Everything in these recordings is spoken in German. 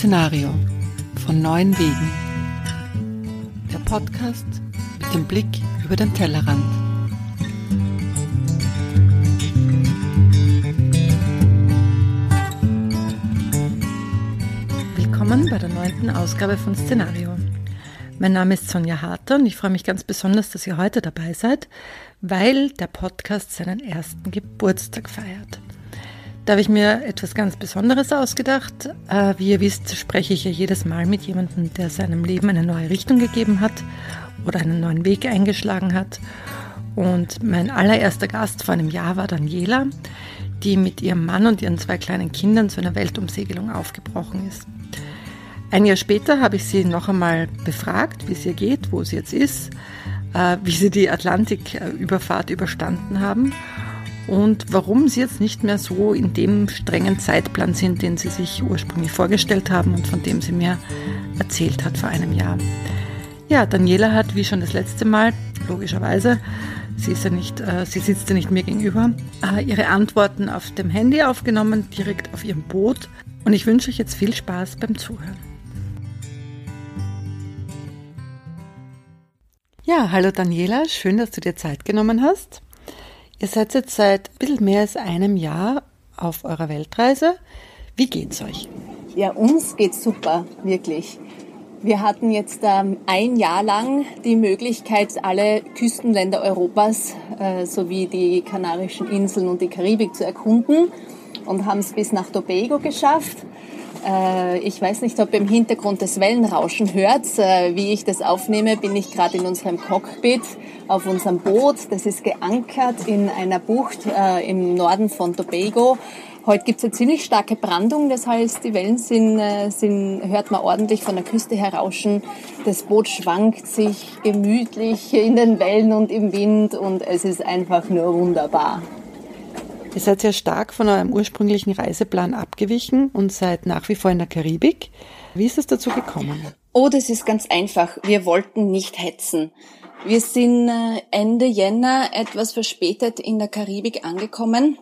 Szenario von neuen Wegen. Der Podcast mit dem Blick über den Tellerrand. Willkommen bei der neunten Ausgabe von Szenario. Mein Name ist Sonja Harter und ich freue mich ganz besonders, dass ihr heute dabei seid, weil der Podcast seinen ersten Geburtstag feiert. Da habe ich mir etwas ganz Besonderes ausgedacht. Äh, wie ihr wisst, spreche ich ja jedes Mal mit jemandem, der seinem Leben eine neue Richtung gegeben hat oder einen neuen Weg eingeschlagen hat. Und mein allererster Gast vor einem Jahr war Daniela, die mit ihrem Mann und ihren zwei kleinen Kindern zu einer Weltumsegelung aufgebrochen ist. Ein Jahr später habe ich sie noch einmal befragt, wie es ihr geht, wo sie jetzt ist, äh, wie sie die Atlantiküberfahrt überstanden haben und warum sie jetzt nicht mehr so in dem strengen Zeitplan sind, den sie sich ursprünglich vorgestellt haben und von dem sie mir erzählt hat vor einem Jahr. Ja, Daniela hat, wie schon das letzte Mal, logischerweise, sie ist ja nicht, äh, sie sitzt ja nicht mir gegenüber, äh, ihre Antworten auf dem Handy aufgenommen, direkt auf ihrem Boot. Und ich wünsche euch jetzt viel Spaß beim Zuhören. Ja, hallo Daniela, schön, dass du dir Zeit genommen hast. Ihr seid jetzt seit ein bisschen mehr als einem Jahr auf eurer Weltreise. Wie geht's euch? Ja, uns geht's super, wirklich. Wir hatten jetzt ähm, ein Jahr lang die Möglichkeit, alle Küstenländer Europas äh, sowie die Kanarischen Inseln und die Karibik zu erkunden und haben es bis nach Tobago geschafft. Äh, ich weiß nicht, ob ihr im Hintergrund das Wellenrauschen hört. Äh, wie ich das aufnehme, bin ich gerade in unserem Cockpit auf unserem Boot. Das ist geankert in einer Bucht äh, im Norden von Tobago. Heute gibt es eine ziemlich starke Brandung, das heißt, die Wellen sind, sind, hört man ordentlich von der Küste herauschen. Das Boot schwankt sich gemütlich in den Wellen und im Wind und es ist einfach nur wunderbar. Ihr seid sehr stark von eurem ursprünglichen Reiseplan abgewichen und seid nach wie vor in der Karibik. Wie ist es dazu gekommen? Oh, das ist ganz einfach. Wir wollten nicht hetzen. Wir sind äh, Ende Jänner etwas verspätet in der Karibik angekommen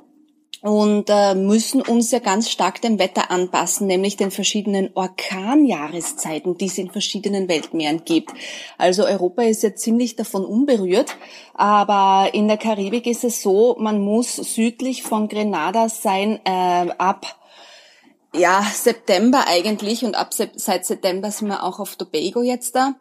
und äh, müssen uns ja ganz stark dem Wetter anpassen, nämlich den verschiedenen Orkanjahreszeiten, die es in verschiedenen Weltmeeren gibt. Also Europa ist ja ziemlich davon unberührt, aber in der Karibik ist es so, man muss südlich von Grenada sein äh, ab ja, September eigentlich und ab seit September sind wir auch auf Tobago jetzt da.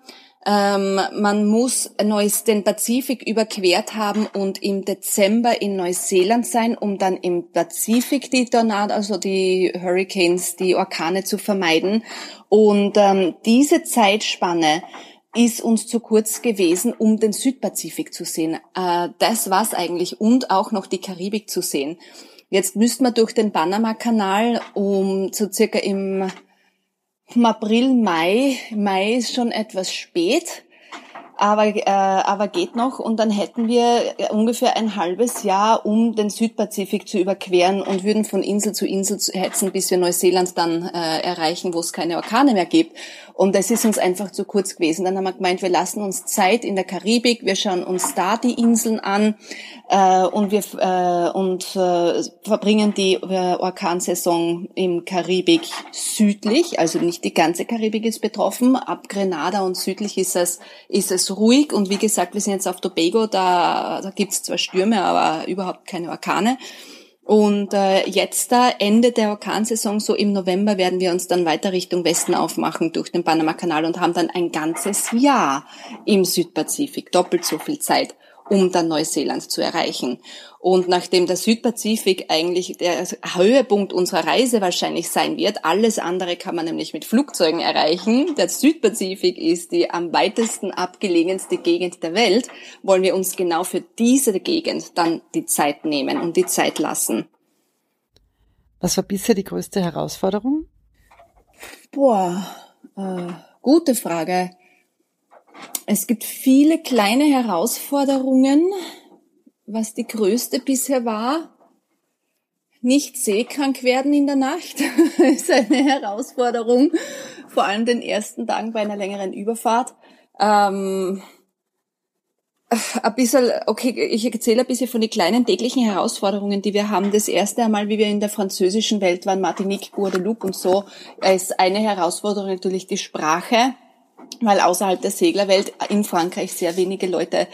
Ähm, man muss den Pazifik überquert haben und im Dezember in Neuseeland sein, um dann im Pazifik die Tornado, also die Hurricanes, die Orkane zu vermeiden. Und ähm, diese Zeitspanne ist uns zu kurz gewesen, um den Südpazifik zu sehen. Äh, das war's eigentlich und auch noch die Karibik zu sehen. Jetzt müssten wir durch den Panama-Kanal um so circa im April, Mai. Mai ist schon etwas spät, aber, äh, aber geht noch. Und dann hätten wir ungefähr ein halbes Jahr, um den Südpazifik zu überqueren und würden von Insel zu Insel hetzen, bis wir Neuseeland dann äh, erreichen, wo es keine Orkane mehr gibt. Und das ist uns einfach zu kurz gewesen. Dann haben wir gemeint, wir lassen uns Zeit in der Karibik, wir schauen uns da die Inseln an äh, und wir äh, und äh, verbringen die äh, Orkansaison im Karibik südlich, also nicht die ganze Karibik ist betroffen. Ab Grenada und südlich ist es ist es ruhig und wie gesagt, wir sind jetzt auf Tobago, da da gibt's zwar Stürme, aber überhaupt keine Orkane. Und äh, jetzt da Ende der Orkansaison, so im November, werden wir uns dann weiter Richtung Westen aufmachen durch den Panama-Kanal und haben dann ein ganzes Jahr im Südpazifik, doppelt so viel Zeit um dann Neuseeland zu erreichen. Und nachdem der Südpazifik eigentlich der Höhepunkt unserer Reise wahrscheinlich sein wird, alles andere kann man nämlich mit Flugzeugen erreichen. Der Südpazifik ist die am weitesten abgelegenste Gegend der Welt, wollen wir uns genau für diese Gegend dann die Zeit nehmen und die Zeit lassen. Was war bisher die größte Herausforderung? Boah, äh, gute Frage. Es gibt viele kleine Herausforderungen. Was die größte bisher war, nicht seekrank werden in der Nacht ist eine Herausforderung, vor allem den ersten Tagen bei einer längeren Überfahrt. Ähm, ein bisschen, okay, ich erzähle ein bisschen von den kleinen täglichen Herausforderungen, die wir haben. Das erste einmal, wie wir in der französischen Welt waren, Martinique, Guadeloupe und so, ist eine Herausforderung natürlich die Sprache weil außerhalb der Seglerwelt in Frankreich sehr wenige Leute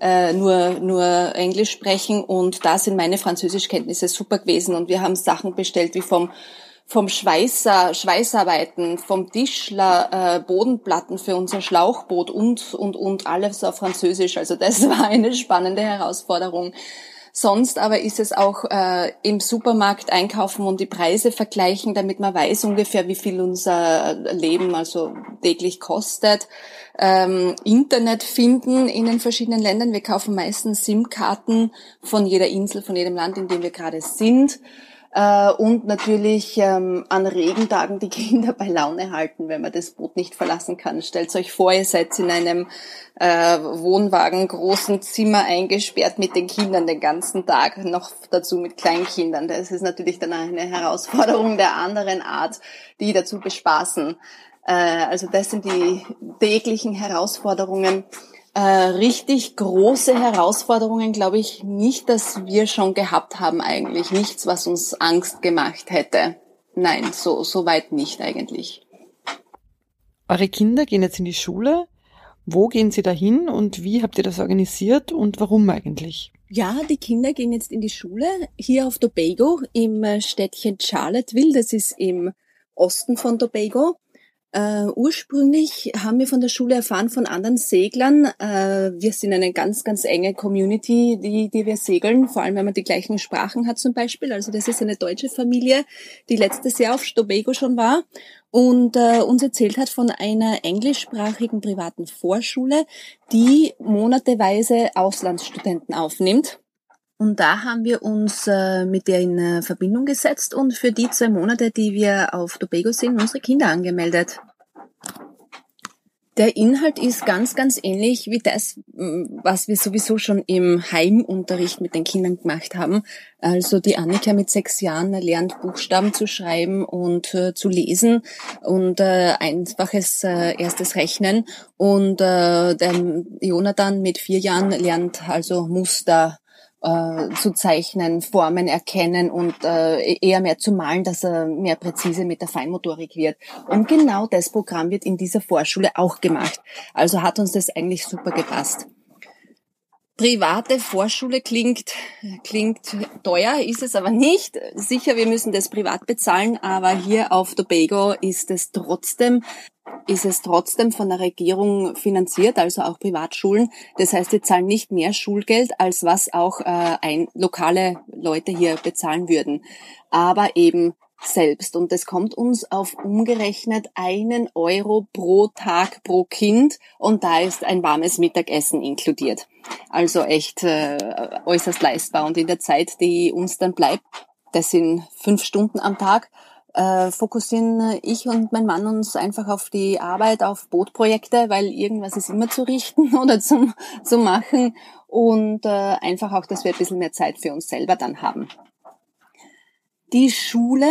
äh, nur nur Englisch sprechen und da sind meine Französischkenntnisse super gewesen und wir haben Sachen bestellt wie vom vom Schweißer, Schweißarbeiten, vom Tischler, äh, Bodenplatten für unser Schlauchboot und, und, und alles auf Französisch. Also das war eine spannende Herausforderung. Sonst aber ist es auch äh, im Supermarkt einkaufen und die Preise vergleichen, damit man weiß ungefähr, wie viel unser Leben also täglich kostet. Ähm, Internet finden in den verschiedenen Ländern. Wir kaufen meistens SIM-Karten von jeder Insel, von jedem Land, in dem wir gerade sind äh, und natürlich ähm, an Regentagen die Kinder bei Laune halten, wenn man das Boot nicht verlassen kann. Stellt euch vor, ihr seid in einem äh, Wohnwagen, großen Zimmer eingesperrt mit den Kindern den ganzen Tag, noch dazu mit Kleinkindern. Das ist natürlich dann eine Herausforderung der anderen Art, die dazu bespaßen. Äh, also das sind die täglichen Herausforderungen äh, richtig große Herausforderungen glaube ich nicht, dass wir schon gehabt haben eigentlich. Nichts, was uns Angst gemacht hätte. Nein, so, so weit nicht eigentlich. Eure Kinder gehen jetzt in die Schule. Wo gehen sie dahin und wie habt ihr das organisiert und warum eigentlich? Ja, die Kinder gehen jetzt in die Schule hier auf Tobago im äh, Städtchen Charlotteville. Das ist im Osten von Tobago. Uh, ursprünglich haben wir von der Schule erfahren von anderen Seglern. Uh, wir sind eine ganz, ganz enge Community, die, die wir segeln, vor allem wenn man die gleichen Sprachen hat zum Beispiel. Also das ist eine deutsche Familie, die letztes Jahr auf Tobago schon war und uh, uns erzählt hat von einer englischsprachigen privaten Vorschule, die monateweise Auslandsstudenten aufnimmt. Und da haben wir uns äh, mit der in äh, Verbindung gesetzt und für die zwei Monate, die wir auf Tobago sind, unsere Kinder angemeldet. Der Inhalt ist ganz, ganz ähnlich wie das, was wir sowieso schon im Heimunterricht mit den Kindern gemacht haben. Also die Annika mit sechs Jahren lernt Buchstaben zu schreiben und äh, zu lesen und äh, einfaches äh, erstes Rechnen. Und äh, der Jonathan mit vier Jahren lernt also Muster äh, zu zeichnen, Formen erkennen und äh, eher mehr zu malen, dass er mehr präzise mit der Feinmotorik wird. Und genau das Programm wird in dieser Vorschule auch gemacht. Also hat uns das eigentlich super gepasst. Private Vorschule klingt, klingt teuer, ist es aber nicht. Sicher, wir müssen das privat bezahlen, aber hier auf Tobago ist es trotzdem ist es trotzdem von der Regierung finanziert, also auch Privatschulen. Das heißt, wir zahlen nicht mehr Schulgeld, als was auch äh, ein, lokale Leute hier bezahlen würden. Aber eben selbst. Und das kommt uns auf umgerechnet einen Euro pro Tag pro Kind und da ist ein warmes Mittagessen inkludiert. Also echt äh, äußerst leistbar. Und in der Zeit, die uns dann bleibt, das sind fünf Stunden am Tag, äh, fokussieren ich und mein Mann uns einfach auf die Arbeit, auf Bootprojekte, weil irgendwas ist immer zu richten oder zum, zu machen und äh, einfach auch, dass wir ein bisschen mehr Zeit für uns selber dann haben. Die Schule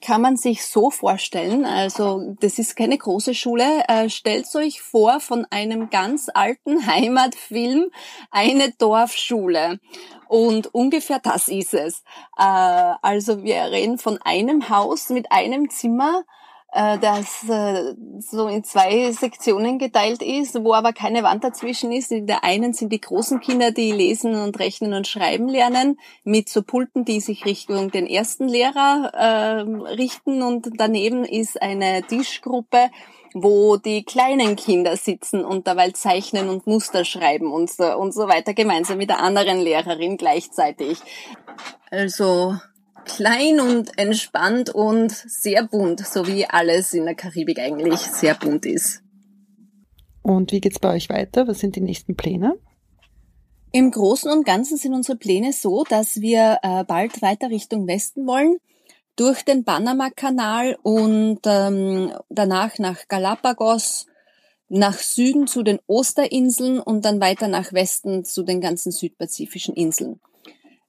kann man sich so vorstellen, also das ist keine große Schule. Äh, stellt euch vor von einem ganz alten Heimatfilm eine Dorfschule. Und ungefähr das ist es. Äh, also wir reden von einem Haus mit einem Zimmer äh, das äh, so in zwei Sektionen geteilt ist, wo aber keine Wand dazwischen ist. In der einen sind die großen Kinder, die lesen und rechnen und schreiben lernen, mit so Pulten, die sich Richtung den ersten Lehrer äh, richten. Und daneben ist eine Tischgruppe, wo die kleinen Kinder sitzen und dabei zeichnen und Muster schreiben und so, und so weiter, gemeinsam mit der anderen Lehrerin gleichzeitig. Also klein und entspannt und sehr bunt, so wie alles in der Karibik eigentlich sehr bunt ist. Und wie geht's bei euch weiter? Was sind die nächsten Pläne? Im Großen und Ganzen sind unsere Pläne so, dass wir äh, bald weiter Richtung Westen wollen, durch den Panama-Kanal und ähm, danach nach Galapagos, nach Süden zu den Osterinseln und dann weiter nach Westen zu den ganzen südpazifischen Inseln.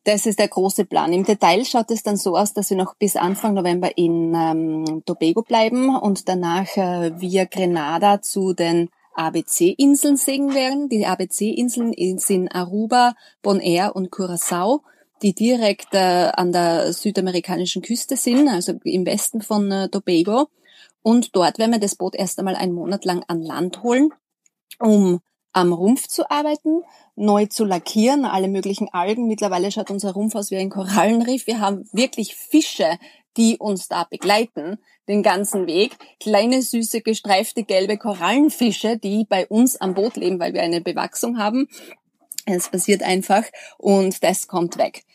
Das ist der große Plan. Im Detail schaut es dann so aus, dass wir noch bis Anfang November in ähm, Tobago bleiben und danach äh, via Grenada zu den ABC-Inseln sehen werden. Die ABC-Inseln sind Aruba, Bonaire und Curacao, die direkt äh, an der südamerikanischen Küste sind, also im Westen von äh, Tobago. Und dort werden wir das Boot erst einmal einen Monat lang an Land holen, um am Rumpf zu arbeiten, neu zu lackieren, alle möglichen Algen. Mittlerweile schaut unser Rumpf aus wie ein Korallenriff. Wir haben wirklich Fische, die uns da begleiten, den ganzen Weg. Kleine, süße, gestreifte, gelbe Korallenfische, die bei uns am Boot leben, weil wir eine Bewachsung haben. Es passiert einfach und das kommt weg.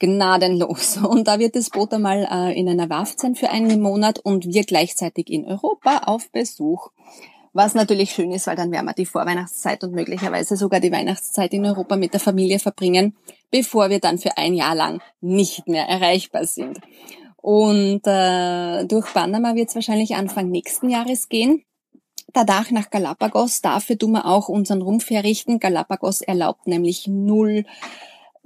Gnadenlos. Und da wird das Boot einmal äh, in einer Werft sein für einen Monat und wir gleichzeitig in Europa auf Besuch. Was natürlich schön ist, weil dann werden wir die Vorweihnachtszeit und möglicherweise sogar die Weihnachtszeit in Europa mit der Familie verbringen, bevor wir dann für ein Jahr lang nicht mehr erreichbar sind. Und äh, durch Panama wird es wahrscheinlich Anfang nächsten Jahres gehen. Danach nach Galapagos. Dafür tun wir auch unseren Rumpf herrichten. Galapagos erlaubt nämlich null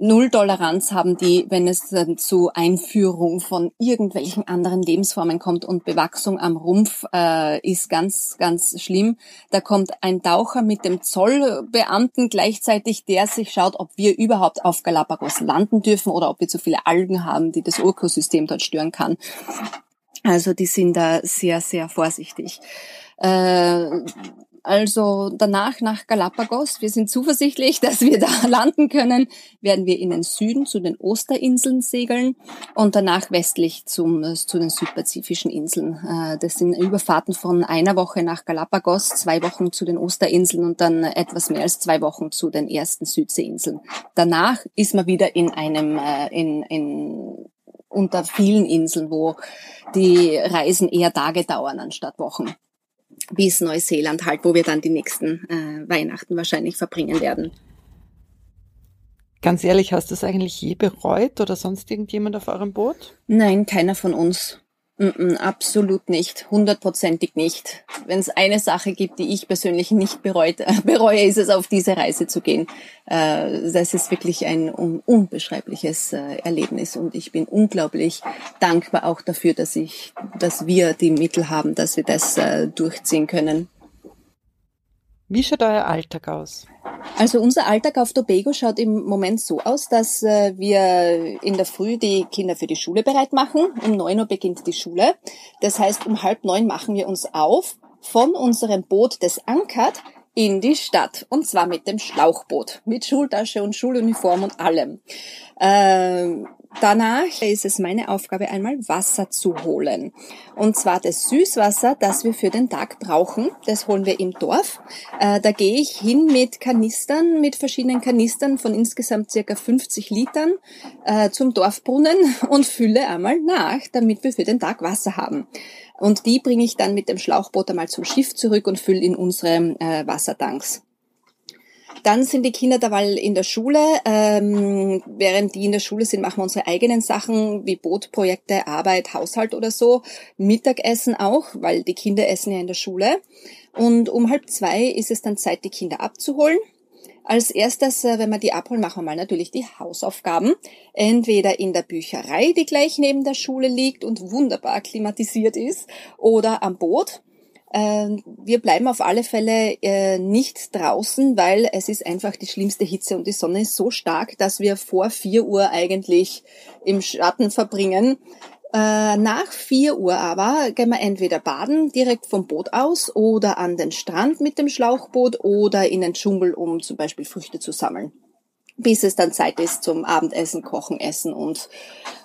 Null Toleranz haben die, wenn es dann zu Einführung von irgendwelchen anderen Lebensformen kommt und Bewachsung am Rumpf äh, ist ganz, ganz schlimm. Da kommt ein Taucher mit dem Zollbeamten gleichzeitig, der sich schaut, ob wir überhaupt auf Galapagos landen dürfen oder ob wir zu viele Algen haben, die das Ökosystem dort stören kann. Also die sind da sehr, sehr vorsichtig. Äh, also danach nach Galapagos. Wir sind zuversichtlich, dass wir da landen können. Werden wir in den Süden zu den Osterinseln segeln und danach westlich zum, zu den südpazifischen Inseln. Äh, das sind Überfahrten von einer Woche nach Galapagos, zwei Wochen zu den Osterinseln und dann etwas mehr als zwei Wochen zu den ersten Südseeinseln. Danach ist man wieder in einem, äh, in, in, unter vielen Inseln, wo die Reisen eher Tage dauern anstatt Wochen bis Neuseeland halt, wo wir dann die nächsten äh, Weihnachten wahrscheinlich verbringen werden. Ganz ehrlich, hast du es eigentlich je bereut oder sonst irgendjemand auf eurem Boot? Nein, keiner von uns. Absolut nicht, hundertprozentig nicht. Wenn es eine Sache gibt, die ich persönlich nicht bereut, bereue, ist es auf diese Reise zu gehen. Äh, das ist wirklich ein un unbeschreibliches äh, Erlebnis und ich bin unglaublich dankbar auch dafür, dass ich, dass wir die Mittel haben, dass wir das äh, durchziehen können. Wie schaut euer Alltag aus? Also unser Alltag auf Tobago schaut im Moment so aus, dass äh, wir in der Früh die Kinder für die Schule bereit machen. Um neun Uhr beginnt die Schule. Das heißt, um halb neun machen wir uns auf von unserem Boot, das ankert, in die Stadt. Und zwar mit dem Schlauchboot. Mit Schultasche und Schuluniform und allem. Ähm, Danach ist es meine Aufgabe, einmal Wasser zu holen. Und zwar das Süßwasser, das wir für den Tag brauchen. Das holen wir im Dorf. Äh, da gehe ich hin mit Kanistern, mit verschiedenen Kanistern von insgesamt circa 50 Litern äh, zum Dorfbrunnen und fülle einmal nach, damit wir für den Tag Wasser haben. Und die bringe ich dann mit dem Schlauchboot einmal zum Schiff zurück und fülle in unsere äh, Wassertanks. Dann sind die Kinder derweil in der Schule. Ähm, während die in der Schule sind, machen wir unsere eigenen Sachen wie Bootprojekte, Arbeit, Haushalt oder so. Mittagessen auch, weil die Kinder essen ja in der Schule. Und um halb zwei ist es dann Zeit, die Kinder abzuholen. Als erstes, äh, wenn wir die abholen, machen wir mal natürlich die Hausaufgaben. Entweder in der Bücherei, die gleich neben der Schule liegt und wunderbar klimatisiert ist, oder am Boot. Ähm, wir bleiben auf alle Fälle äh, nicht draußen, weil es ist einfach die schlimmste Hitze und die Sonne ist so stark, dass wir vor vier Uhr eigentlich im Schatten verbringen. Äh, nach vier Uhr aber gehen wir entweder baden direkt vom Boot aus oder an den Strand mit dem Schlauchboot oder in den Dschungel, um zum Beispiel Früchte zu sammeln bis es dann Zeit ist zum Abendessen, Kochen, Essen und,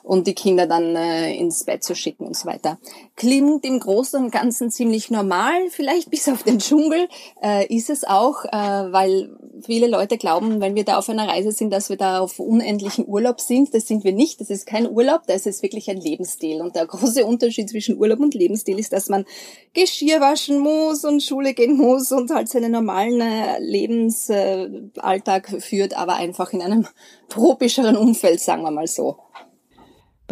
und die Kinder dann äh, ins Bett zu schicken und so weiter. Klingt im Großen und Ganzen ziemlich normal, vielleicht bis auf den Dschungel äh, ist es auch, äh, weil viele Leute glauben, wenn wir da auf einer Reise sind, dass wir da auf unendlichen Urlaub sind. Das sind wir nicht. Das ist kein Urlaub, das ist wirklich ein Lebensstil. Und der große Unterschied zwischen Urlaub und Lebensstil ist, dass man Geschirr waschen muss und Schule gehen muss und halt seinen normalen äh, Lebensalltag äh, führt, aber einfach in einem tropischeren Umfeld, sagen wir mal so.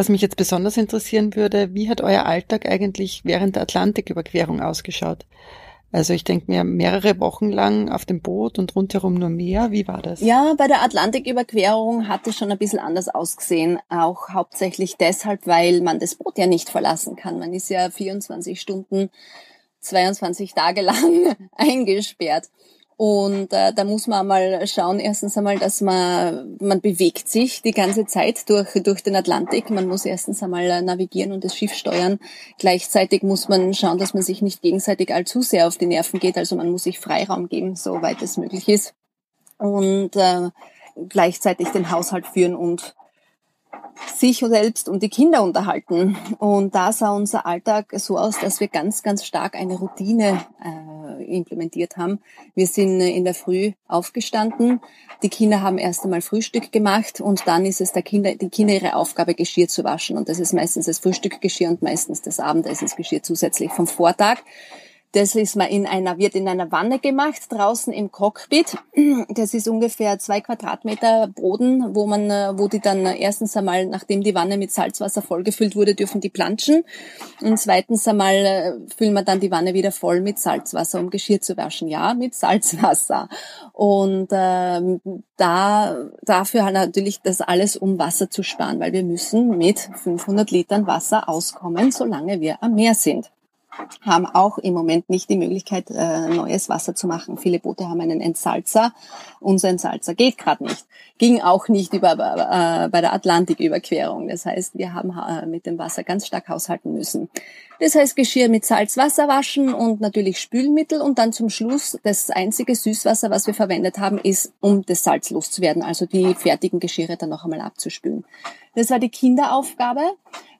Was mich jetzt besonders interessieren würde, wie hat euer Alltag eigentlich während der Atlantiküberquerung ausgeschaut? Also ich denke mir mehrere Wochen lang auf dem Boot und rundherum nur Meer. Wie war das? Ja, bei der Atlantiküberquerung hat es schon ein bisschen anders ausgesehen. Auch hauptsächlich deshalb, weil man das Boot ja nicht verlassen kann. Man ist ja 24 Stunden 22 Tage lang eingesperrt. Und äh, da muss man mal schauen, erstens einmal, dass man, man bewegt sich die ganze Zeit durch, durch den Atlantik. Man muss erstens einmal navigieren und das Schiff steuern. Gleichzeitig muss man schauen, dass man sich nicht gegenseitig allzu sehr auf die Nerven geht. Also man muss sich Freiraum geben, soweit es möglich ist. Und äh, gleichzeitig den Haushalt führen und sich selbst und die Kinder unterhalten. Und da sah unser Alltag so aus, dass wir ganz, ganz stark eine Routine äh, implementiert haben. Wir sind in der Früh aufgestanden, die Kinder haben erst einmal Frühstück gemacht und dann ist es der Kinder, die Kinder ihre Aufgabe, Geschirr zu waschen. Und das ist meistens das Frühstückgeschirr und meistens das Abendessensgeschirr zusätzlich vom Vortag. Das ist mal in einer, wird in einer Wanne gemacht, draußen im Cockpit. Das ist ungefähr zwei Quadratmeter Boden, wo man, äh, wo die dann erstens einmal, nachdem die Wanne mit Salzwasser vollgefüllt wurde, dürfen die planschen. Und zweitens einmal äh, füllen wir dann die Wanne wieder voll mit Salzwasser, um Geschirr zu waschen. Ja, mit Salzwasser. Und ähm, da, dafür halt natürlich das alles, um Wasser zu sparen, weil wir müssen mit 500 Litern Wasser auskommen, solange wir am Meer sind haben auch im Moment nicht die Möglichkeit, äh, neues Wasser zu machen. Viele Boote haben einen Entsalzer. Unser Entsalzer geht gerade nicht. Ging auch nicht über, äh, bei der Atlantiküberquerung. Das heißt, wir haben äh, mit dem Wasser ganz stark haushalten müssen. Das heißt, Geschirr mit Salzwasser waschen und natürlich Spülmittel und dann zum Schluss das einzige Süßwasser, was wir verwendet haben, ist, um das Salz loszuwerden, also die fertigen Geschirre dann noch einmal abzuspülen. Das war die Kinderaufgabe.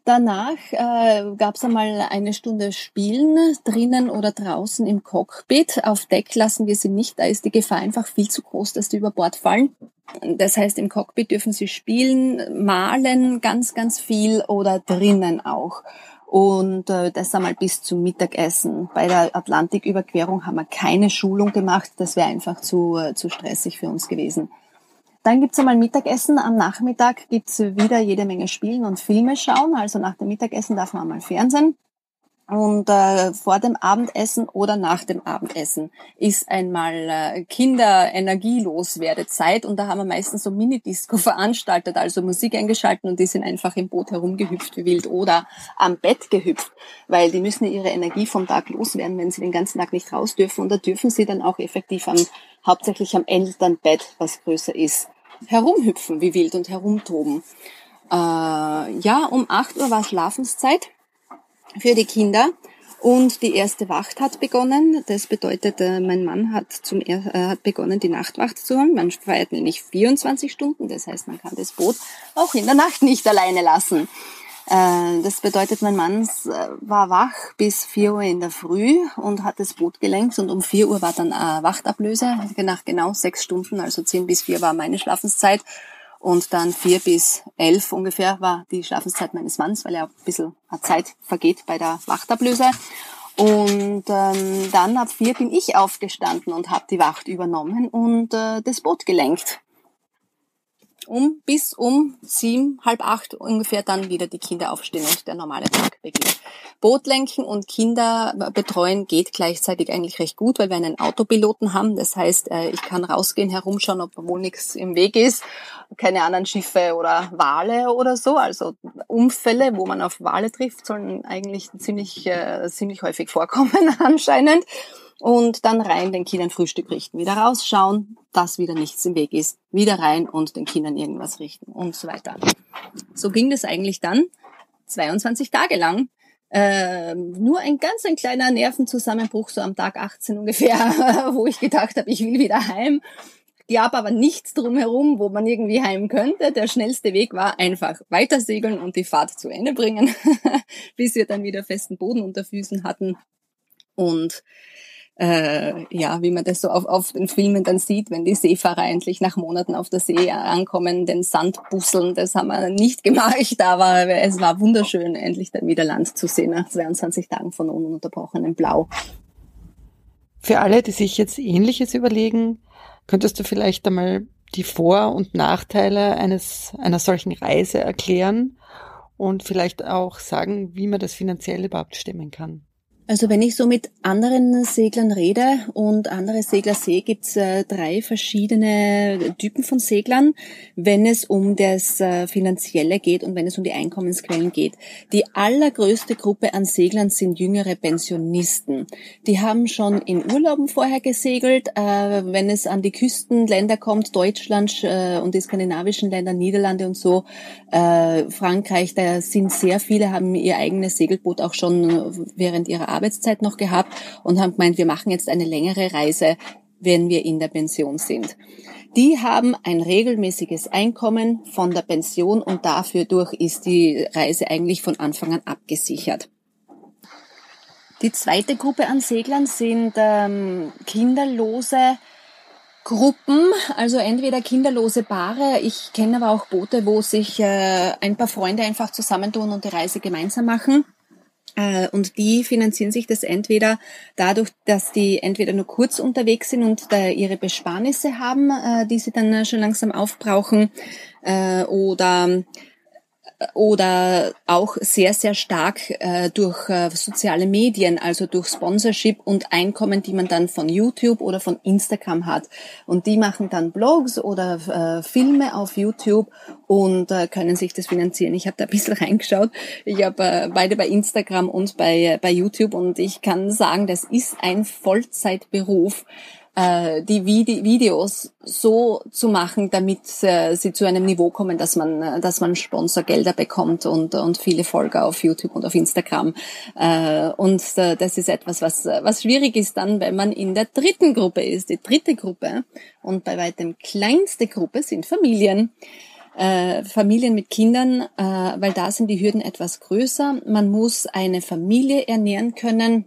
Danach äh, gab es einmal eine Stunde Spielen, drinnen oder draußen im Cockpit. Auf Deck lassen wir sie nicht, da ist die Gefahr einfach viel zu groß, dass die über Bord fallen. Das heißt, im Cockpit dürfen sie spielen, malen ganz, ganz viel oder drinnen auch. Und äh, das einmal bis zum Mittagessen. Bei der Atlantiküberquerung haben wir keine Schulung gemacht, das wäre einfach zu, äh, zu stressig für uns gewesen. Dann gibt's einmal Mittagessen. Am Nachmittag gibt's wieder jede Menge Spielen und Filme schauen. Also nach dem Mittagessen darf man mal Fernsehen. Und äh, vor dem Abendessen oder nach dem Abendessen ist einmal äh, Kinder-Energieloswerdezeit und da haben wir meistens so Mini-Disco veranstaltet, also Musik eingeschalten und die sind einfach im Boot herumgehüpft wie wild oder am Bett gehüpft, weil die müssen ihre Energie vom Tag loswerden, wenn sie den ganzen Tag nicht raus dürfen und da dürfen sie dann auch effektiv am, hauptsächlich am Elternbett, was größer ist, herumhüpfen wie wild und herumtoben. Äh, ja, um 8 Uhr war Schlafenszeit für die Kinder. Und die erste Wacht hat begonnen. Das bedeutet, äh, mein Mann hat zum äh, hat begonnen, die Nachtwacht zu holen. Man feiert nämlich 24 Stunden. Das heißt, man kann das Boot auch in der Nacht nicht alleine lassen. Äh, das bedeutet, mein Mann war wach bis 4 Uhr in der Früh und hat das Boot gelenkt und um 4 Uhr war dann Wachtablöse. Nach genau sechs Stunden, also 10 bis 4 war meine Schlafenszeit. Und dann vier bis elf ungefähr war die Schlafenszeit meines Mannes, weil er ein bisschen Zeit vergeht bei der Wachtablöse. Und ähm, dann ab vier bin ich aufgestanden und habe die Wacht übernommen und äh, das Boot gelenkt um bis um sieben, halb acht ungefähr dann wieder die Kinder aufstehen und der normale Tag beginnt. Bootlenken und Kinder betreuen geht gleichzeitig eigentlich recht gut, weil wir einen Autopiloten haben. Das heißt, äh, ich kann rausgehen, herumschauen, ob wohl nichts im Weg ist. Keine anderen Schiffe oder Wale oder so. Also Unfälle, wo man auf Wale trifft, sollen eigentlich ziemlich, äh, ziemlich häufig vorkommen anscheinend und dann rein den Kindern Frühstück richten, wieder rausschauen, dass wieder nichts im Weg ist, wieder rein und den Kindern irgendwas richten und so weiter. So ging das eigentlich dann 22 Tage lang. Äh, nur ein ganz ein kleiner Nervenzusammenbruch, so am Tag 18 ungefähr, wo ich gedacht habe, ich will wieder heim. Gab aber nichts drumherum, wo man irgendwie heim könnte. Der schnellste Weg war einfach weiter segeln und die Fahrt zu Ende bringen, bis wir dann wieder festen Boden unter Füßen hatten. Und äh, ja, wie man das so auf, auf den Filmen dann sieht, wenn die Seefahrer endlich nach Monaten auf der See ankommen, den Sand busseln, das haben wir nicht gemacht, aber es war wunderschön, endlich dann wieder Land zu sehen nach 22 Tagen von ununterbrochenem Blau. Für alle, die sich jetzt Ähnliches überlegen, könntest du vielleicht einmal die Vor- und Nachteile eines, einer solchen Reise erklären und vielleicht auch sagen, wie man das finanziell überhaupt stemmen kann? Also wenn ich so mit anderen Seglern rede und andere Segler sehe, gibt's äh, drei verschiedene Typen von Seglern, wenn es um das äh, Finanzielle geht und wenn es um die Einkommensquellen geht. Die allergrößte Gruppe an Seglern sind jüngere Pensionisten. Die haben schon in Urlauben vorher gesegelt. Äh, wenn es an die Küstenländer kommt, Deutschland äh, und die skandinavischen Länder, Niederlande und so, Frankreich, da sind sehr viele, haben ihr eigenes Segelboot auch schon während ihrer Arbeitszeit noch gehabt und haben gemeint, wir machen jetzt eine längere Reise, wenn wir in der Pension sind. Die haben ein regelmäßiges Einkommen von der Pension und dafür durch ist die Reise eigentlich von Anfang an abgesichert. Die zweite Gruppe an Seglern sind ähm, kinderlose Gruppen, also entweder kinderlose Paare. Ich kenne aber auch Boote, wo sich äh, ein paar Freunde einfach zusammentun und die Reise gemeinsam machen. Äh, und die finanzieren sich das entweder dadurch, dass die entweder nur kurz unterwegs sind und da ihre Besparnisse haben, äh, die sie dann schon langsam aufbrauchen, äh, oder oder auch sehr, sehr stark äh, durch äh, soziale Medien, also durch Sponsorship und Einkommen, die man dann von YouTube oder von Instagram hat. Und die machen dann Blogs oder äh, Filme auf YouTube und äh, können sich das finanzieren. Ich habe da ein bisschen reingeschaut. Ich habe äh, beide bei Instagram und bei, äh, bei YouTube und ich kann sagen, das ist ein Vollzeitberuf äh, die Vide Videos so zu machen, damit äh, sie zu einem Niveau kommen, dass man, äh, dass man Sponsorgelder bekommt und, und viele Folger auf YouTube und auf Instagram. Äh, und äh, das ist etwas, was, was schwierig ist dann, wenn man in der dritten Gruppe ist. Die dritte Gruppe und bei weitem kleinste Gruppe sind Familien. Äh, Familien mit Kindern, äh, weil da sind die Hürden etwas größer. Man muss eine Familie ernähren können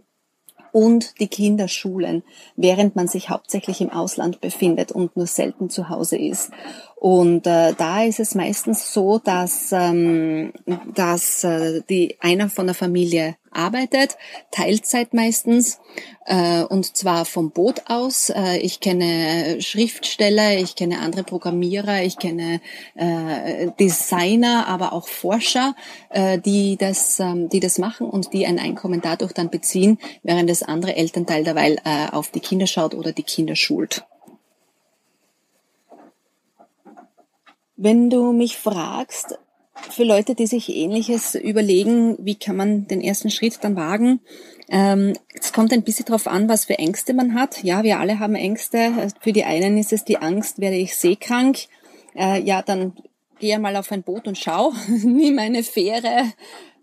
und die Kinder schulen, während man sich hauptsächlich im Ausland befindet und nur selten zu Hause ist. Und äh, da ist es meistens so, dass, ähm, dass äh, die einer von der Familie arbeitet, Teilzeit meistens, äh, und zwar vom Boot aus. Äh, ich kenne Schriftsteller, ich kenne andere Programmierer, ich kenne äh, Designer, aber auch Forscher, äh, die das, ähm, die das machen und die ein Einkommen dadurch dann beziehen, während das andere Elternteil derweil äh, auf die Kinder schaut oder die Kinder schult. Wenn du mich fragst, für Leute, die sich Ähnliches überlegen, wie kann man den ersten Schritt dann wagen, ähm, es kommt ein bisschen darauf an, was für Ängste man hat. Ja, wir alle haben Ängste. Für die einen ist es die Angst, werde ich seekrank. Äh, ja, dann gehe mal auf ein Boot und schau, nimm eine Fähre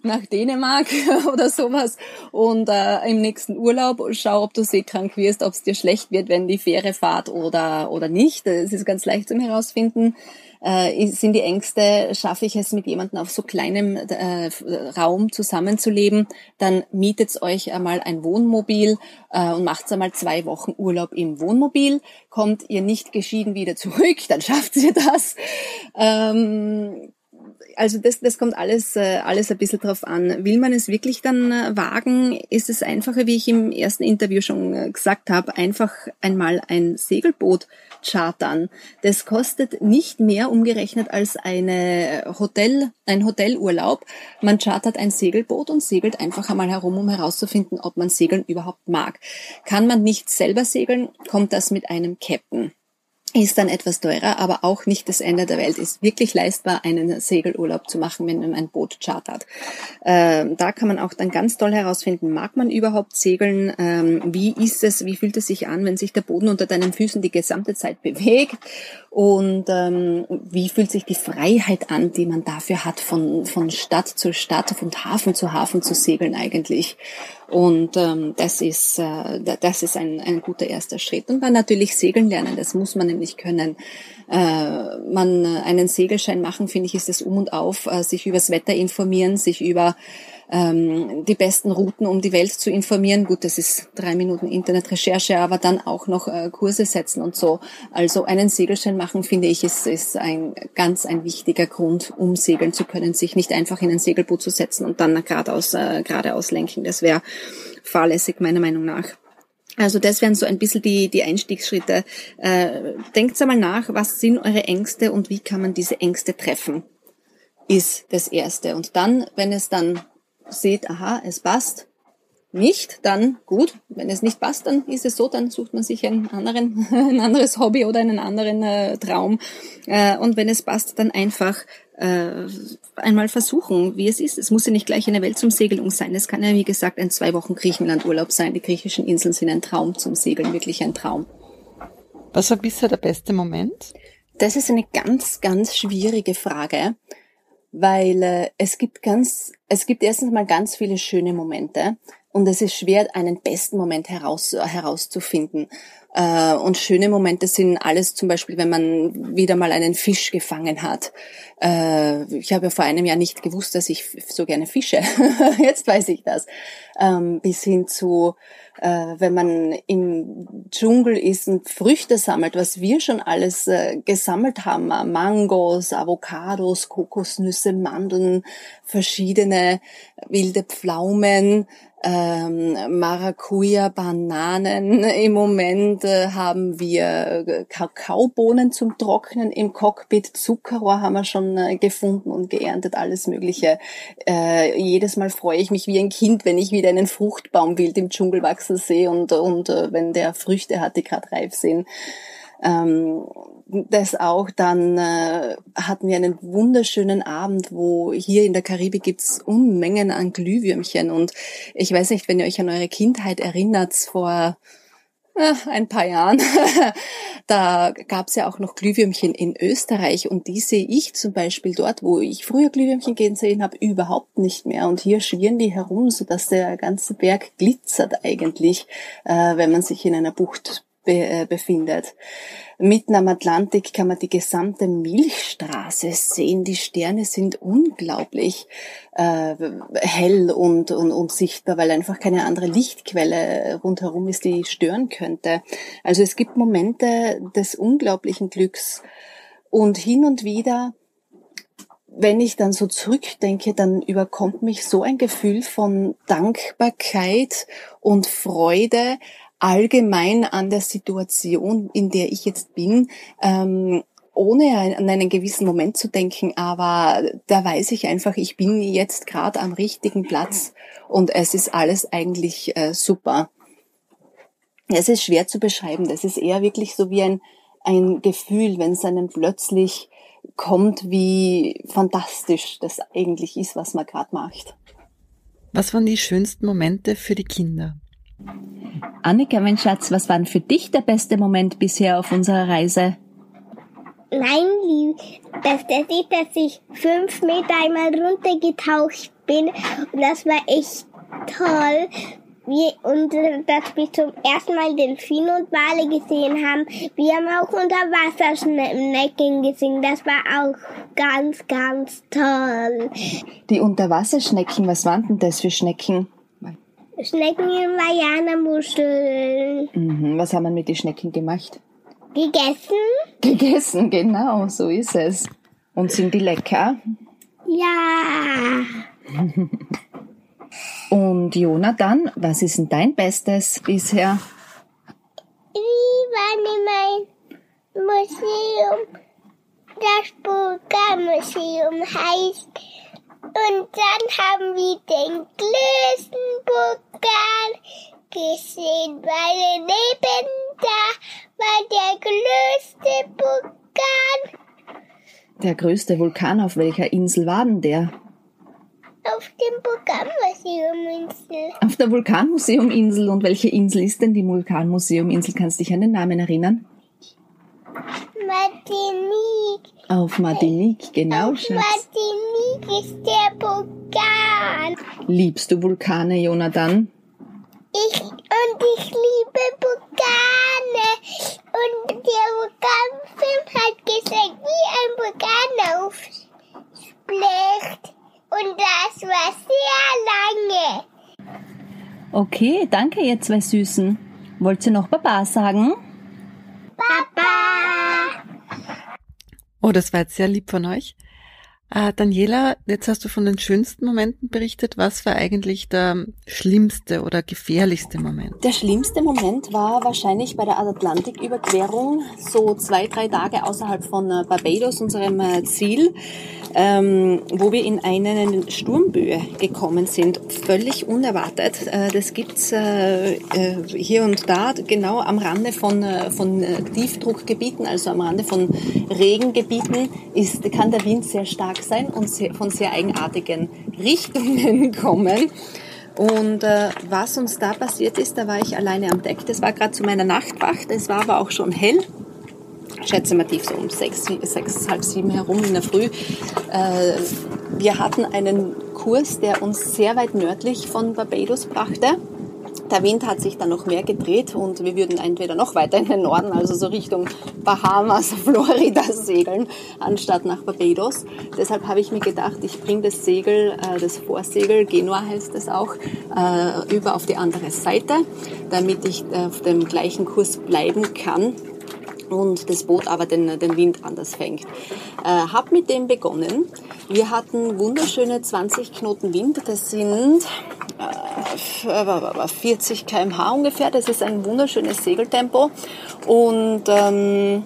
nach Dänemark oder sowas und äh, im nächsten Urlaub schau, ob du seekrank wirst, ob es dir schlecht wird, wenn die Fähre fahrt oder oder nicht. Es ist ganz leicht zum herausfinden äh, sind die Ängste, schaffe ich es mit jemandem auf so kleinem äh, Raum zusammenzuleben, dann mietet euch einmal ein Wohnmobil äh, und macht einmal zwei Wochen Urlaub im Wohnmobil. Kommt ihr nicht geschieden wieder zurück, dann schafft ihr das. Ähm, also das, das kommt alles, äh, alles ein bisschen drauf an. Will man es wirklich dann äh, wagen, ist es einfacher, wie ich im ersten Interview schon äh, gesagt habe, einfach einmal ein Segelboot chartern. Das kostet nicht mehr umgerechnet als eine Hotel, ein Hotelurlaub. Man chartert ein Segelboot und segelt einfach einmal herum, um herauszufinden, ob man Segeln überhaupt mag. Kann man nicht selber segeln, kommt das mit einem Captain ist dann etwas teurer, aber auch nicht das Ende der Welt. Ist wirklich leistbar, einen Segelurlaub zu machen, wenn man ein Boot chartert. Ähm, da kann man auch dann ganz toll herausfinden, mag man überhaupt segeln? Ähm, wie ist es, wie fühlt es sich an, wenn sich der Boden unter deinen Füßen die gesamte Zeit bewegt? Und ähm, wie fühlt sich die Freiheit an, die man dafür hat, von, von Stadt zu Stadt, von Hafen zu Hafen zu segeln eigentlich? Und ähm, das ist, äh, das ist ein, ein guter erster Schritt. Und dann natürlich segeln lernen, das muss man nämlich können. Äh, man äh, einen Segelschein machen, finde ich, ist es um und auf, äh, sich übers Wetter informieren, sich über ähm, die besten Routen, um die Welt zu informieren. Gut, das ist drei Minuten Internetrecherche, aber dann auch noch äh, Kurse setzen und so. Also einen Segelschein machen, finde ich, ist, ist ein ganz ein wichtiger Grund, um segeln zu können, sich nicht einfach in ein Segelboot zu setzen und dann geradeaus, äh, geradeaus lenken. Das wäre fahrlässig meiner Meinung nach. Also das wären so ein bisschen die, die Einstiegsschritte. Äh, denkt einmal nach, was sind eure Ängste und wie kann man diese Ängste treffen, ist das Erste. Und dann, wenn es dann seht, aha, es passt, nicht, dann gut. Wenn es nicht passt, dann ist es so, dann sucht man sich einen anderen, ein anderes Hobby oder einen anderen äh, Traum. Äh, und wenn es passt, dann einfach äh, einmal versuchen, wie es ist. Es muss ja nicht gleich eine Weltumsegelung sein. Es kann ja, wie gesagt, ein zwei Wochen Griechenland-Urlaub sein. Die griechischen Inseln sind ein Traum zum Segeln, wirklich ein Traum. Was war bisher der beste Moment? Das ist eine ganz, ganz schwierige Frage, weil äh, es gibt ganz, es gibt erstens mal ganz viele schöne Momente und es ist schwer, einen besten Moment heraus, herauszufinden. Äh, und schöne Momente sind alles zum Beispiel, wenn man wieder mal einen Fisch gefangen hat. Äh, ich habe ja vor einem Jahr nicht gewusst, dass ich so gerne fische. Jetzt weiß ich das. Ähm, bis hin zu, äh, wenn man im Dschungel ist und Früchte sammelt, was wir schon alles gesammelt haben. Mangos, Avocados, Kokosnüsse, Mandeln, verschiedene wilde Pflaumen, ähm, Maracuja, Bananen. Im Moment äh, haben wir äh, Kakaobohnen zum Trocknen im Cockpit. Zuckerrohr haben wir schon äh, gefunden und geerntet, alles Mögliche. Äh, jedes Mal freue ich mich wie ein Kind, wenn ich wieder einen Fruchtbaum wild im Dschungel wachsen sehe und, und äh, wenn der Früchte hat, die gerade reif sind. Ähm, das auch. Dann äh, hatten wir einen wunderschönen Abend, wo hier in der Karibik gibt's Unmengen an Glühwürmchen. Und ich weiß nicht, wenn ihr euch an eure Kindheit erinnert, vor äh, ein paar Jahren, da gab's ja auch noch Glühwürmchen in Österreich und die sehe ich zum Beispiel dort, wo ich früher Glühwürmchen gesehen habe, überhaupt nicht mehr. Und hier schwirren die herum, so dass der ganze Berg glitzert eigentlich, äh, wenn man sich in einer Bucht be äh, befindet. Mitten am Atlantik kann man die gesamte Milchstraße sehen. Die Sterne sind unglaublich äh, hell und, und, und sichtbar, weil einfach keine andere Lichtquelle rundherum ist, die stören könnte. Also es gibt Momente des unglaublichen Glücks und hin und wieder wenn ich dann so zurückdenke, dann überkommt mich so ein Gefühl von Dankbarkeit und Freude, allgemein an der Situation, in der ich jetzt bin, ähm, ohne an einen gewissen Moment zu denken, aber da weiß ich einfach, ich bin jetzt gerade am richtigen Platz und es ist alles eigentlich äh, super. Es ist schwer zu beschreiben. Das ist eher wirklich so wie ein, ein Gefühl, wenn es einem plötzlich kommt, wie fantastisch das eigentlich ist, was man gerade macht. Was waren die schönsten Momente für die Kinder? Annika, mein Schatz, was war denn für dich der beste Moment bisher auf unserer Reise? Mein Lieb, das Beste ist, dass ich fünf Meter einmal runtergetaucht bin und das war echt toll. Wir, und dass wir zum ersten Mal Delfine und Wale gesehen haben. Wir haben auch Unterwasserschnecken gesehen. Das war auch ganz, ganz toll. Die Unterwasserschnecken, was waren denn das für Schnecken? Schnecken in Marianermuscheln. Mhm. Was haben wir mit den Schnecken gemacht? Gegessen? Gegessen, genau, so ist es. Und sind die lecker? Ja. Und Jonathan, was ist denn dein Bestes bisher? Wir waren in meinem Museum. Das Burgermuseum heißt und dann haben wir den größten Vulkan gesehen, weil neben da war der größte Vulkan. Der größte Vulkan, auf welcher Insel war denn der? Auf dem Vulkanmuseuminsel. Auf der Vulkanmuseuminsel. Und welche Insel ist denn die Vulkanmuseuminsel? Kannst du dich an den Namen erinnern? Martinique. Auf Martinique, genau. Auf Schatz. Martinique ist der Vulkan. Liebst du Vulkane, Jonathan? Ich und ich liebe Vulkane. Und der Vulkanfilm hat gesagt, wie ein Vulkan aufspricht. Und das war sehr lange. Okay, danke ihr zwei Süßen. Wollt ihr noch Baba sagen? Papa! Oh, das war jetzt sehr lieb von euch. Äh, Daniela, jetzt hast du von den schönsten Momenten berichtet. Was war eigentlich der schlimmste oder gefährlichste Moment? Der schlimmste Moment war wahrscheinlich bei der Atlantiküberquerung, so zwei, drei Tage außerhalb von äh, Barbados, unserem äh, Ziel, ähm, wo wir in eine Sturmböe gekommen sind. Völlig unerwartet. Äh, das gibt's äh, äh, hier und da, genau am Rande von, von Tiefdruckgebieten, also am Rande von Regengebieten, ist, kann der Wind sehr stark sein und von sehr eigenartigen Richtungen kommen. Und äh, was uns da passiert ist, da war ich alleine am Deck. Das war gerade zu meiner Nachtwacht. Es war aber auch schon hell. Schätze mal tief so um sechs, sechs, halb sieben herum in der Früh. Äh, wir hatten einen Kurs, der uns sehr weit nördlich von Barbados brachte. Der Wind hat sich dann noch mehr gedreht und wir würden entweder noch weiter in den Norden, also so Richtung Bahamas, Florida segeln, anstatt nach Barbados. Deshalb habe ich mir gedacht, ich bringe das Segel, äh, das Vorsegel, Genua heißt es auch, äh, über auf die andere Seite, damit ich auf dem gleichen Kurs bleiben kann und das Boot aber den, den Wind anders fängt. Äh, hab mit dem begonnen. Wir hatten wunderschöne 20 Knoten Wind. Das sind 40 km/h ungefähr. Das ist ein wunderschönes Segeltempo. Und ähm,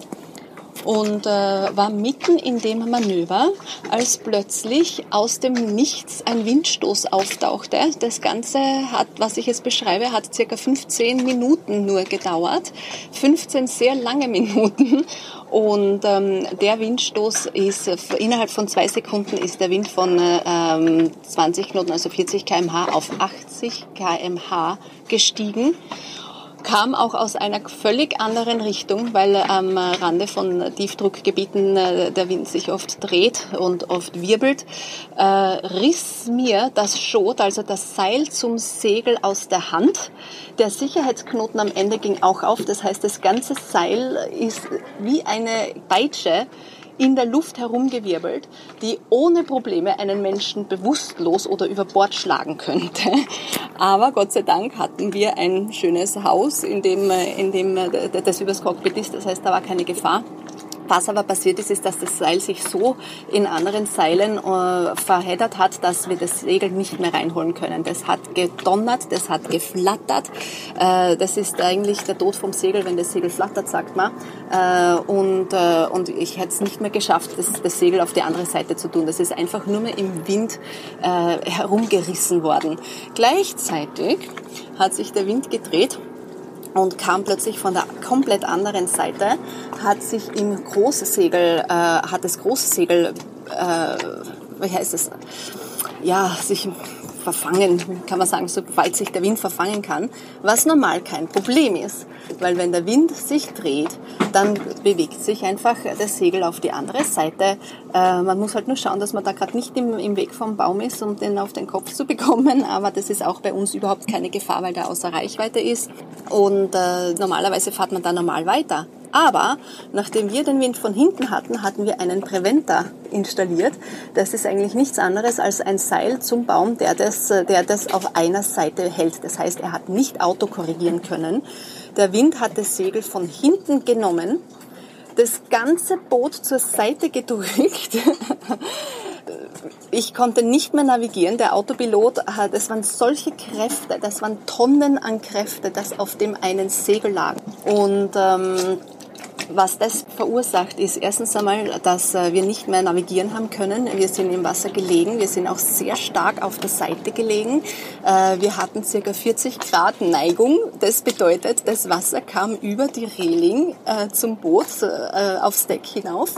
und äh, war mitten in dem Manöver, als plötzlich aus dem Nichts ein Windstoß auftauchte. Das Ganze hat, was ich jetzt beschreibe, hat circa 15 Minuten nur gedauert. 15 sehr lange Minuten. Und ähm, der Windstoß ist, innerhalb von zwei Sekunden ist der Wind von ähm, 20 Knoten, also 40 kmh auf 80 kmh gestiegen kam auch aus einer völlig anderen Richtung, weil am Rande von Tiefdruckgebieten äh, der Wind sich oft dreht und oft wirbelt, äh, riss mir das Schot, also das Seil zum Segel aus der Hand. Der Sicherheitsknoten am Ende ging auch auf, das heißt, das ganze Seil ist wie eine Peitsche in der Luft herumgewirbelt, die ohne Probleme einen Menschen bewusstlos oder über Bord schlagen könnte. Aber Gott sei Dank hatten wir ein schönes Haus, in dem, in dem das übers Cockpit ist. Das heißt, da war keine Gefahr. Was aber passiert ist, ist, dass das Seil sich so in anderen Seilen äh, verheddert hat, dass wir das Segel nicht mehr reinholen können. Das hat gedonnert, das hat geflattert. Äh, das ist eigentlich der Tod vom Segel, wenn das Segel flattert, sagt man. Äh, und, äh, und ich hätte es nicht mehr geschafft, das, das, Segel auf die andere Seite zu tun. Das ist einfach nur mehr im Wind äh, herumgerissen worden. Gleichzeitig hat sich der Wind gedreht und kam plötzlich von der komplett anderen Seite, hat sich im Großsegel, äh, hat das Großsegel, äh, wie heißt es, ja, sich verfangen, kann man sagen, sobald sich der Wind verfangen kann, was normal kein Problem ist. Weil wenn der Wind sich dreht, dann bewegt sich einfach das Segel auf die andere Seite. Äh, man muss halt nur schauen, dass man da gerade nicht im, im Weg vom Baum ist, um den auf den Kopf zu bekommen. Aber das ist auch bei uns überhaupt keine Gefahr, weil der außer Reichweite ist. Und äh, normalerweise fährt man da normal weiter. Aber nachdem wir den Wind von hinten hatten, hatten wir einen Preventer installiert. Das ist eigentlich nichts anderes als ein Seil zum Baum, der das, der das auf einer Seite hält. Das heißt, er hat nicht autokorrigieren können. Der Wind hat das Segel von hinten genommen, das ganze Boot zur Seite gedrückt. Ich konnte nicht mehr navigieren. Der Autopilot, das waren solche Kräfte, das waren Tonnen an Kräfte, das auf dem einen Segel lag. Und ähm, was das verursacht, ist erstens einmal, dass äh, wir nicht mehr navigieren haben können. Wir sind im Wasser gelegen. Wir sind auch sehr stark auf der Seite gelegen. Äh, wir hatten circa 40 Grad Neigung. Das bedeutet, das Wasser kam über die Reling äh, zum Boot aufs Deck hinauf.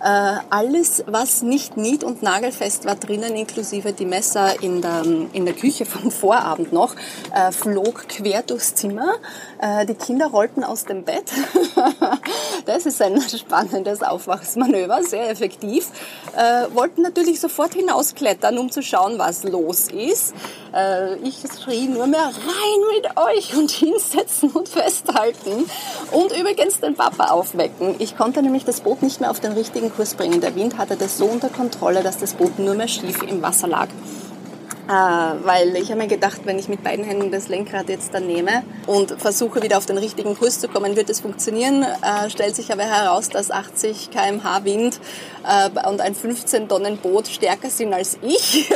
Alles, was nicht nied- und nagelfest war drinnen, inklusive die Messer in der, in der Küche vom Vorabend noch, flog quer durchs Zimmer. Die Kinder rollten aus dem Bett. Das ist ein spannendes Aufwachsmanöver, sehr effektiv. Äh, wollten natürlich sofort hinausklettern, um zu schauen, was los ist. Äh, ich schrie nur mehr rein mit euch und hinsetzen und festhalten. Und übrigens den Papa aufwecken. Ich konnte nämlich das Boot nicht mehr auf den richtigen Kurs bringen. Der Wind hatte das so unter Kontrolle, dass das Boot nur mehr schief im Wasser lag. Äh, weil ich habe mir gedacht, wenn ich mit beiden Händen das Lenkrad jetzt dann nehme und versuche wieder auf den richtigen Kurs zu kommen, wird es funktionieren. Äh, stellt sich aber heraus, dass 80 kmh Wind äh, und ein 15 Tonnen Boot stärker sind als ich.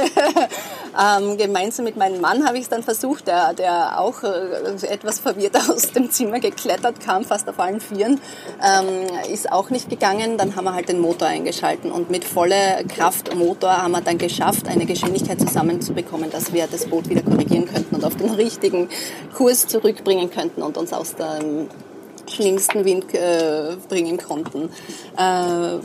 ähm, gemeinsam mit meinem Mann habe ich es dann versucht, der, der auch äh, etwas verwirrt aus dem Zimmer geklettert kam, fast auf allen Vieren, ähm, ist auch nicht gegangen. Dann haben wir halt den Motor eingeschalten und mit voller Kraft Motor haben wir dann geschafft, eine Geschwindigkeit zusammenzubringen bekommen, dass wir das Boot wieder korrigieren könnten und auf den richtigen Kurs zurückbringen könnten und uns aus dem schlimmsten Wind äh, bringen konnten. Äh,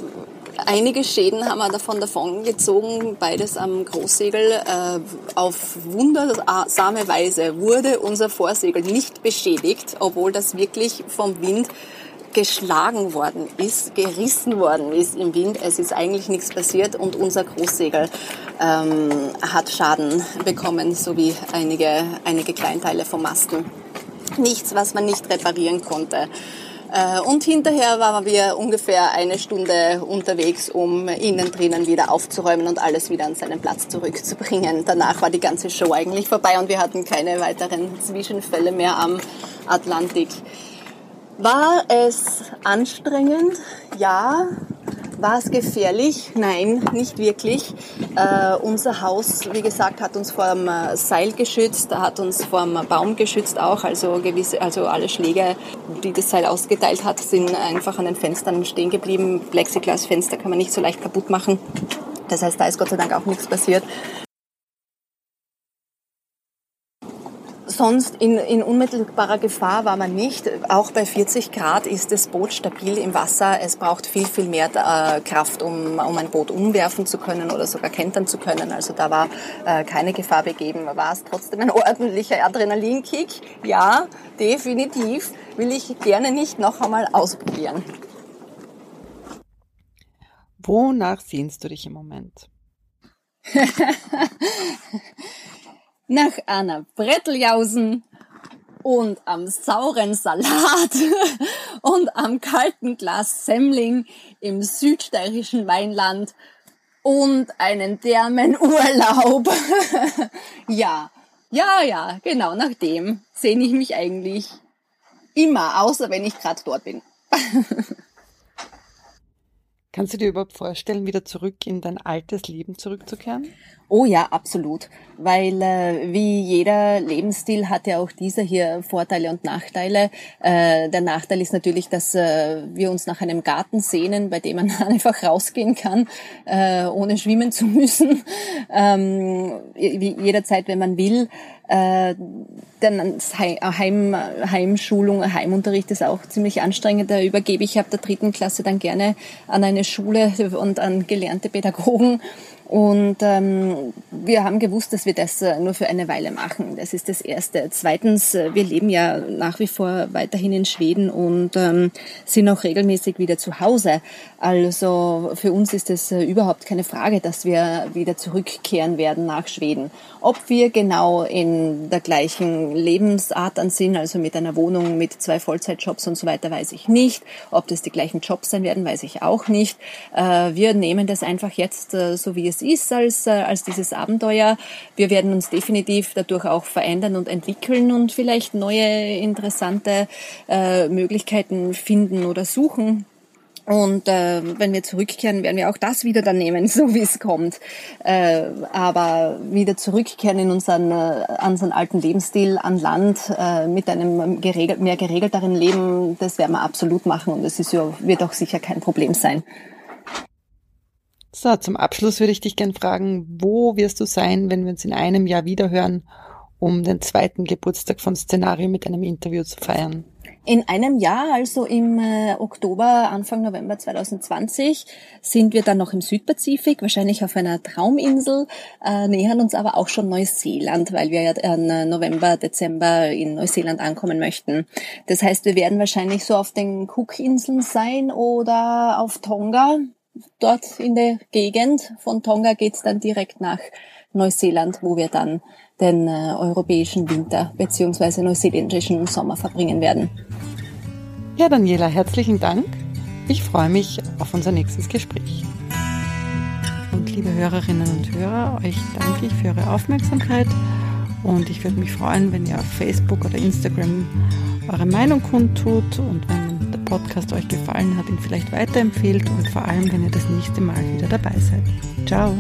einige Schäden haben wir davon davon gezogen, beides am Großsegel. Äh, auf wundersame Weise wurde unser Vorsegel nicht beschädigt, obwohl das wirklich vom Wind geschlagen worden ist, gerissen worden ist im Wind. Es ist eigentlich nichts passiert und unser Großsegel ähm, hat Schaden bekommen, sowie einige, einige Kleinteile vom Masten. Nichts, was man nicht reparieren konnte. Äh, und hinterher waren wir ungefähr eine Stunde unterwegs, um innen drinnen wieder aufzuräumen und alles wieder an seinen Platz zurückzubringen. Danach war die ganze Show eigentlich vorbei und wir hatten keine weiteren Zwischenfälle mehr am Atlantik. War es anstrengend? Ja. War es gefährlich? Nein, nicht wirklich. Äh, unser Haus, wie gesagt, hat uns vor dem äh, Seil geschützt, hat uns vor dem Baum geschützt auch. Also gewisse, also alle Schläge, die das Seil ausgeteilt hat, sind einfach an den Fenstern stehen geblieben. Plexiglasfenster kann man nicht so leicht kaputt machen. Das heißt, da ist Gott sei Dank auch nichts passiert. Sonst in, in unmittelbarer Gefahr war man nicht. Auch bei 40 Grad ist das Boot stabil im Wasser. Es braucht viel, viel mehr äh, Kraft, um, um ein Boot umwerfen zu können oder sogar kentern zu können. Also da war äh, keine Gefahr begeben. War es trotzdem ein ordentlicher Adrenalinkick? Ja, definitiv. Will ich gerne nicht noch einmal ausprobieren. Wonach sehnst du dich im Moment? nach einer Bretteljausen und am sauren Salat und am kalten Glas Semmling im südsteirischen Weinland und einen dermen Urlaub. ja, ja, ja, genau nach dem sehne ich mich eigentlich immer, außer wenn ich gerade dort bin. Kannst du dir überhaupt vorstellen, wieder zurück in dein altes Leben zurückzukehren? Oh ja, absolut. Weil äh, wie jeder Lebensstil hat ja auch dieser hier Vorteile und Nachteile. Äh, der Nachteil ist natürlich, dass äh, wir uns nach einem Garten sehnen, bei dem man einfach rausgehen kann, äh, ohne schwimmen zu müssen. Ähm, jederzeit, wenn man will. Äh, dann Heim, Heimschulung, Heimunterricht ist auch ziemlich anstrengend. Da übergebe ich ab der dritten Klasse dann gerne an eine Schule und an gelernte Pädagogen. Und ähm, wir haben gewusst, dass wir das äh, nur für eine Weile machen. Das ist das Erste. Zweitens, äh, wir leben ja nach wie vor weiterhin in Schweden und ähm, sind auch regelmäßig wieder zu Hause. Also für uns ist es äh, überhaupt keine Frage, dass wir wieder zurückkehren werden nach Schweden. Ob wir genau in der gleichen Lebensart an sind, also mit einer Wohnung mit zwei Vollzeitjobs und so weiter, weiß ich nicht. Ob das die gleichen Jobs sein werden, weiß ich auch nicht. Äh, wir nehmen das einfach jetzt äh, so, wie es ist, als, äh, als dieses Abenteuer. Wir werden uns definitiv dadurch auch verändern und entwickeln und vielleicht neue interessante Möglichkeiten finden oder suchen. Und äh, wenn wir zurückkehren, werden wir auch das wieder dann nehmen, so wie es kommt. Äh, aber wieder zurückkehren in unseren, äh, unseren alten Lebensstil an Land äh, mit einem geregelt, mehr geregelteren Leben, das werden wir absolut machen und es ja, wird auch sicher kein Problem sein. So, zum Abschluss würde ich dich gern fragen, wo wirst du sein, wenn wir uns in einem Jahr wiederhören, um den zweiten Geburtstag von Szenario mit einem Interview zu feiern? In einem Jahr, also im äh, Oktober, Anfang November 2020, sind wir dann noch im Südpazifik, wahrscheinlich auf einer Trauminsel, äh, nähern uns aber auch schon Neuseeland, weil wir ja äh, November, Dezember in Neuseeland ankommen möchten. Das heißt, wir werden wahrscheinlich so auf den Cookinseln sein oder auf Tonga, dort in der Gegend. Von Tonga geht's dann direkt nach Neuseeland, wo wir dann den äh, europäischen Winter bzw. neuseeländischen Sommer verbringen werden. Ja, Daniela, herzlichen Dank. Ich freue mich auf unser nächstes Gespräch. Und liebe Hörerinnen und Hörer, euch danke ich für eure Aufmerksamkeit und ich würde mich freuen, wenn ihr auf Facebook oder Instagram eure Meinung kundtut und der Podcast euch gefallen hat, ihn vielleicht weiterempfehlt und vor allem, wenn ihr das nächste Mal wieder dabei seid. Ciao!